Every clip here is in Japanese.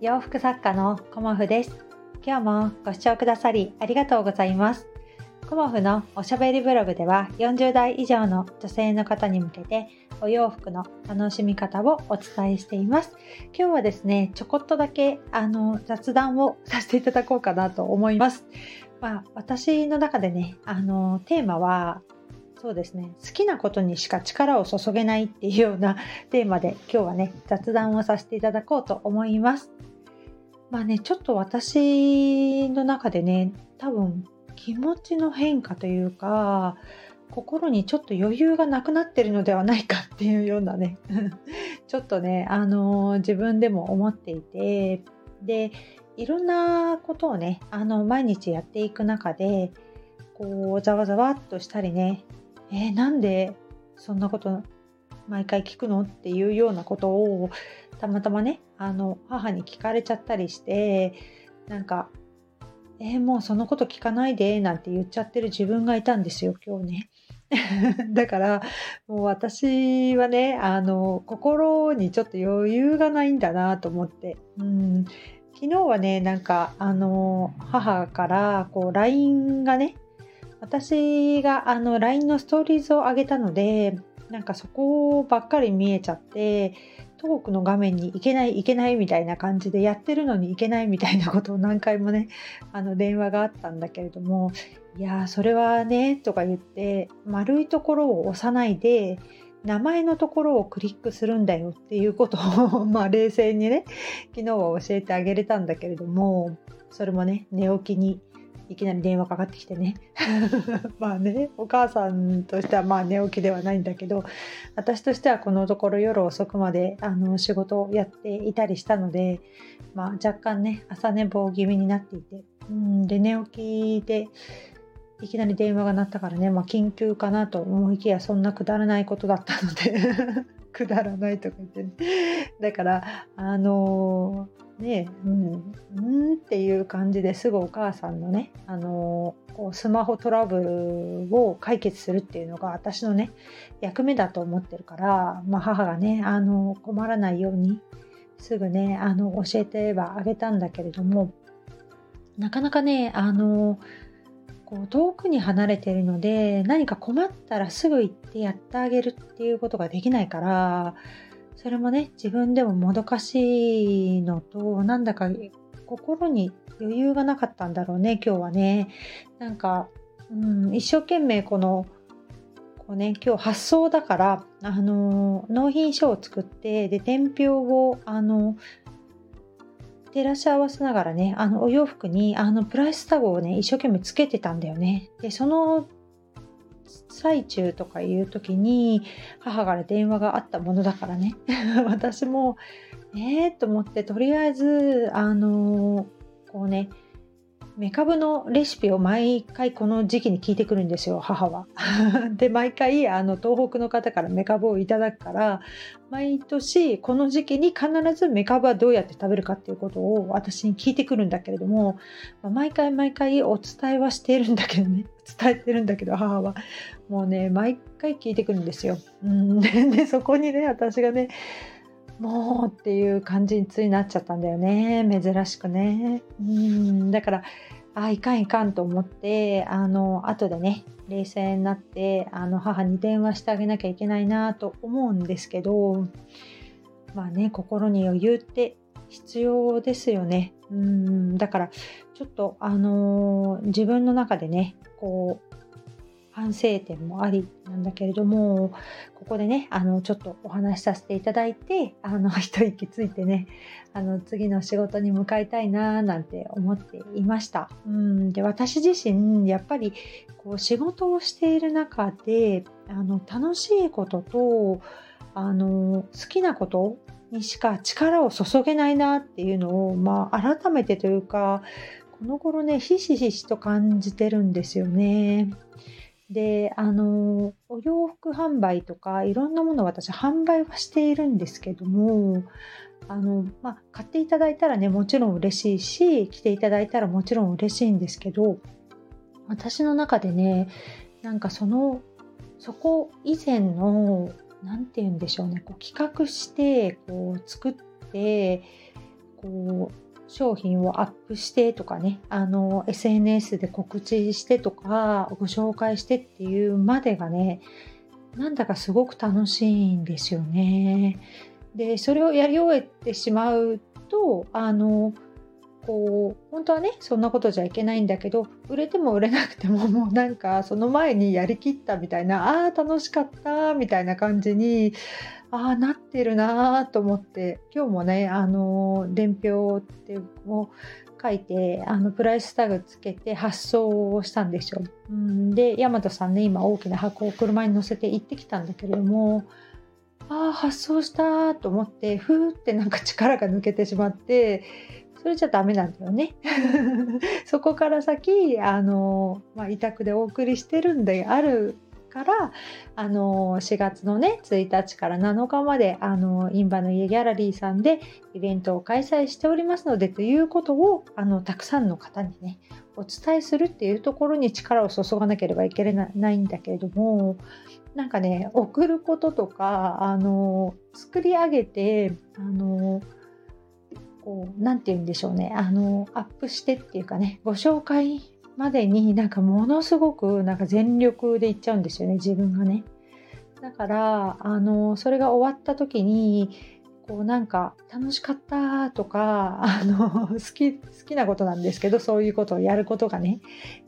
洋服作家のコモフです。今日もご視聴くださりありがとうございます。コモフのおしゃべりブログでは40代以上の女性の方に向けてお洋服の楽しみ方をお伝えしています。今日はですねちょこっとだけあの雑談をさせていただこうかなと思います。まあ、私の中でねあのテーマはそうですね好きなことにしか力を注げないっていうようなテーマで今日はね雑談をさせていただこうと思います。まあねちょっと私の中でね多分気持ちの変化というか心にちょっと余裕がなくなってるのではないかっていうようなね ちょっとねあのー、自分でも思っていてでいろんなことをねあの毎日やっていく中でこうざわざわっとしたりねえー、なんでそんなこと毎回聞くのっていうようなことをたまたまねあの母に聞かれちゃったりしてなんか「えー、もうそのこと聞かないで」なんて言っちゃってる自分がいたんですよ今日ね。だからもう私はねあの心にちょっと余裕がないんだなと思って、うん、昨日はねなんかあの母からこう LINE がね私があの LINE のストーリーズを上げたのでなんかそこばっかり見えちゃってトークの画面に行けない行けないみたいな感じでやってるのに行けないみたいなことを何回もね あの電話があったんだけれどもいやそれはねとか言って丸いところを押さないで名前のところをクリックするんだよっていうことを まあ冷静にね昨日は教えてあげれたんだけれどもそれもね寝起きにいきなり電話かかってきてね。まあねお母さんとしてはまあ寝起きではないんだけど私としてはこのところ夜遅くまであの仕事をやっていたりしたので、まあ、若干ね朝寝坊気味になっていてうんで寝起きでいきなり電話が鳴ったからね、まあ、緊急かなと思いきやそんなくだらないことだったので。くだらないとか言ってね。だからあのーねうん、うんっていう感じですぐお母さんのね、あのこうスマホトラブルを解決するっていうのが私のね役目だと思ってるから、まあ、母がね、あの困らないようにすぐねあの教えてはあげたんだけれどもなかなかねあのこう遠くに離れてるので何か困ったらすぐ行ってやってあげるっていうことができないからそれもね自分でももどかしいのとなんだか心に余裕がなかったんだろうね今日はね。なんか、うん、一生懸命このこうね今日発送だからあの納品書を作ってで伝票をあの照らし合わせながらねあのお洋服にあのプライスタグをね一生懸命つけてたんだよね。でその最中とかいう時に母から電話があったものだからね。私もえーと思ってとりあえずあのこうねメカブのレシピを毎回この時期に聞いてくるんですよ母は。で毎回あの東北の方からメカブをいただくから毎年この時期に必ずメカブはどうやって食べるかっていうことを私に聞いてくるんだけれども、まあ、毎回毎回お伝えはしているんだけどね 伝えてるんだけど母はもうね毎回聞いてくるんですよ。うんでそこにね私がねもうっていう感じについなっちゃったんだよね。珍しくね。うん。だからあいかんいかんと思ってあの後でね冷静になってあの母に電話してあげなきゃいけないなと思うんですけどまあね心に余裕って必要ですよね。うん。だからちょっとあの自分の中でねこう反省点もありなんだけれどもここでねあのちょっとお話しさせていただいてあの 一息ついてねあの次の仕事に向かいたいななんて思っていましたうんで私自身やっぱりこう仕事をしている中であの楽しいこととあの好きなことにしか力を注げないなっていうのを、まあ、改めてというかこの頃ねひしひしと感じてるんですよね。であのお洋服販売とかいろんなものを私販売はしているんですけどもあの、まあ、買っていただいたらねもちろん嬉しいし着ていただいたらもちろん嬉しいんですけど私の中でねなんかそのそこ以前の何て言うんでしょうねこう企画してこう作ってこう商品をアップしてとかねあの SNS で告知してとかご紹介してっていうまでがねなんだかすごく楽しいんですよね。でそれをやり終えてしまうとあのこう本当はねそんなことじゃいけないんだけど売れても売れなくてももうなんかその前にやりきったみたいなあー楽しかったみたいな感じにああなってるなと思って今日もねあの伝票っても書いてあのプライスタグつけて発送をしたんですよ。うんで大和さんね今大きな箱を車に乗せて行ってきたんだけれどもああ発送したと思ってふーってなんか力が抜けてしまってそれじゃダメなんだよね。そこから先あの、まあ、委託でお送りしてるんであるからあの4月のね1日から7日まであのインバの家ギャラリーさんでイベントを開催しておりますのでということをあのたくさんの方にねお伝えするっていうところに力を注がなければいけないんだけれどもなんかね送ることとかあの作り上げてあのこう何て言うんでしょうねあのアップしてっていうかねご紹介までになんかものすごくなんか全力でいっちゃうんですよね自分がね。だからあのそれが終わった時にこうなんか楽しかったとかあの 好き好きなことなんですけどそういうことをやることがね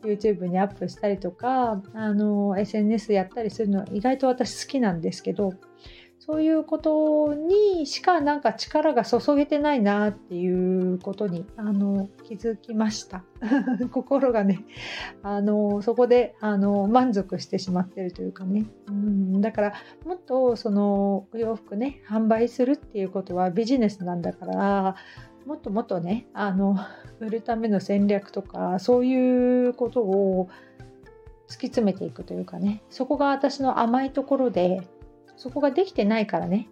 YouTube にアップしたりとかあの SNS やったりするの意外と私好きなんですけどそういうことにしかなんか力が注げてないなっていうことにあの気づきました。心がねあのそこであの満足してしまってるというかね、うん、だからもっとそのお洋服ね販売するっていうことはビジネスなんだからもっともっとねあの売るための戦略とかそういうことを突き詰めていくというかね。そこが私の甘いところでそこができてないからね。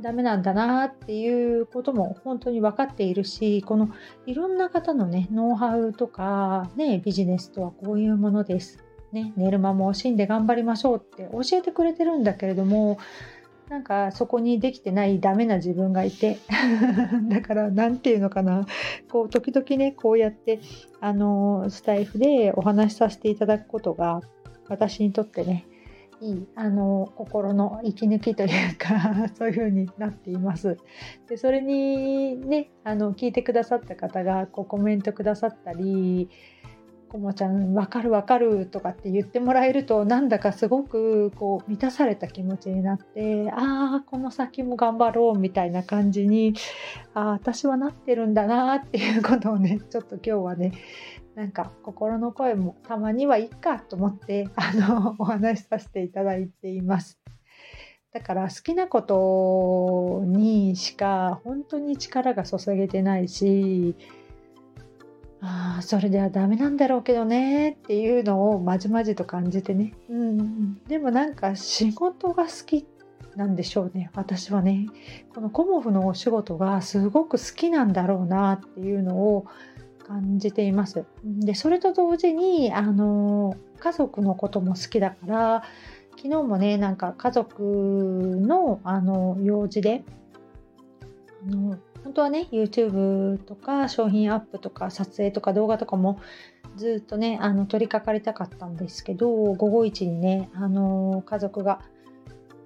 ダメなんだなっていうことも本当に分かっているしこのいろんな方のねノウハウとか、ね、ビジネスとはこういうものです、ね、寝る間も惜しんで頑張りましょうって教えてくれてるんだけれどもなんかそこにできてないダメな自分がいて。だから何て言うのかな。こう時々ねこうやってあのスタイフでお話しさせていただくことが私にとってねいいあの心の息抜きというか そういう風になっています。でそれにねあの聞いてくださった方がこうコメントくださったり「こもちゃん分かる分かる」とかって言ってもらえるとなんだかすごくこう満たされた気持ちになってああこの先も頑張ろうみたいな感じにああ私はなってるんだなっていうことをねちょっと今日はねなんか心の声もたまにはいいかと思って あのお話しさせていただいています。だから好きなことにしか本当に力が注げてないしああそれではダメなんだろうけどねっていうのをまじまじと感じてね、うん、でもなんか仕事が好きなんでしょうね私はね。このコモフのお仕事がすごく好きなんだろうなっていうのを感じています。でそれと同時にあの家族のことも好きだから昨日もねなんか家族のあの用事であの本当はね YouTube とか商品アップとか撮影とか動画とかもずっとねあの取り掛かりたかったんですけど午後一にねあの家族が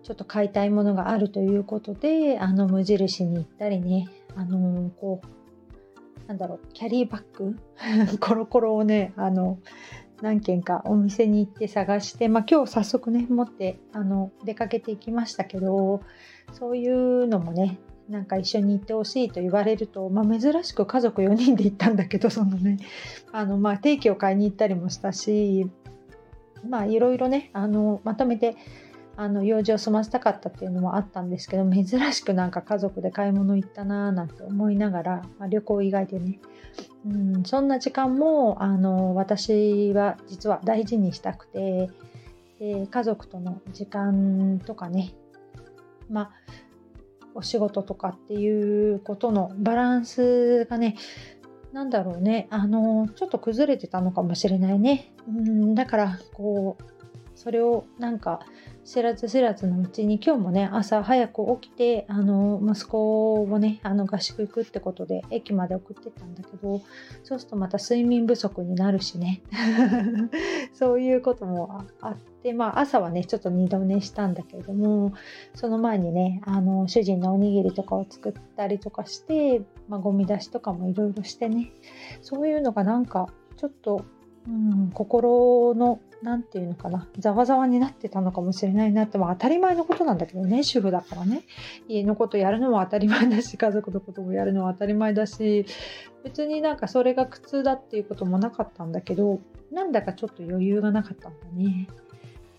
ちょっと買いたいものがあるということであの無印に行ったりねあのこうなんだろう、キャリーバッグ？コロコロをね、あの、何軒かお店に行って探して、まあ、今日早速ね、持ってあの出かけていきましたけど、そういうのもね、なんか一緒に行ってほしいと言われると、まあ、珍しく家族4人で行ったんだけど、そのね、あの、まあ、定期を買いに行ったりもしたし、いろいろね、あの、まとめて、あの用事を済ませたかったっていうのもあったんですけど珍しくなんか家族で買い物行ったなーなんて思いながら、まあ、旅行以外でね、うん、そんな時間もあの私は実は大事にしたくてで家族との時間とかねまあお仕事とかっていうことのバランスがねなんだろうねあのちょっと崩れてたのかもしれないね、うん、だからこうそれをなんか知らず知らずのうちに今日もね朝早く起きてあの息子をねあの合宿行くってことで駅まで送ってたんだけどそうするとまた睡眠不足になるしね。そういうこともあってまあ朝はねちょっと二度寝したんだけれどもその前にねあの主人のおにぎりとかを作ったりとかして、まあ、ゴミ出しとかもいろいろしてね。そういうのがなんかちょっと、うん、心の何て言うのかなざわざわになってたのかもしれないなっても当たり前のことなんだけどね主婦だからね家のことやるのも当たり前だし家族のこともやるのは当たり前だし別になんかそれが苦痛だっていうこともなかったんだけどなんだかちょっと余裕がなかったんだね。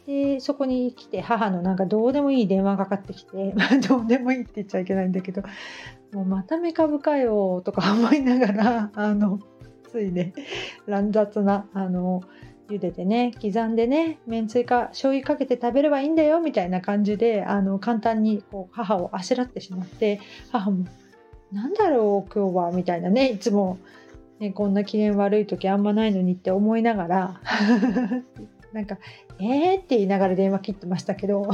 でそこに来て母のなんかどうでもいい電話がかかってきて どうでもいいって言っちゃいけないんだけどもうまたメカブかよとか思いながらあのついね。乱雑なあの茹でてね刻んでねめんつゆか醤油かけて食べればいいんだよみたいな感じであの簡単にこう母をあしらってしまって母も「何だろう今日は」みたいなねいつも、ね、こんな機嫌悪い時あんまないのにって思いながら。なんか「えー?」って言いながら電話切ってましたけど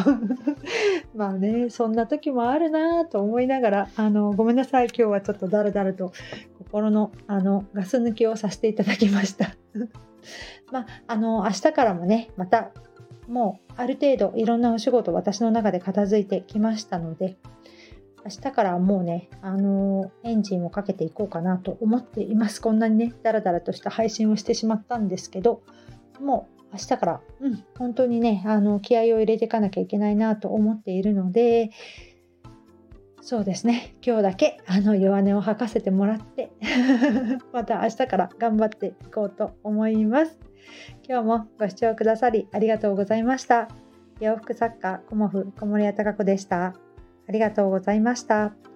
まあねそんな時もあるなと思いながらあのごめんなさい今日はちょっとだらだらと心のあのガス抜きをさせていただきました。まあ、あの明日からもねまたもうある程度いろんなお仕事私の中で片付いてきましたので明日からもうね、あのエンジンをかけていこうかなと思っています。こんなにね、ダラダラとした配信をしてしまったんですけど、もう明日から、うん、本当にね、あの気合を入れていかなきゃいけないなと思っているので、そうですね、今日だけあの弱音を吐かせてもらって また明日から頑張っていこうと思います。今日もご視聴くださりありがとうございました。洋服作家コモフ小森屋隆子でした。ありがとうございました。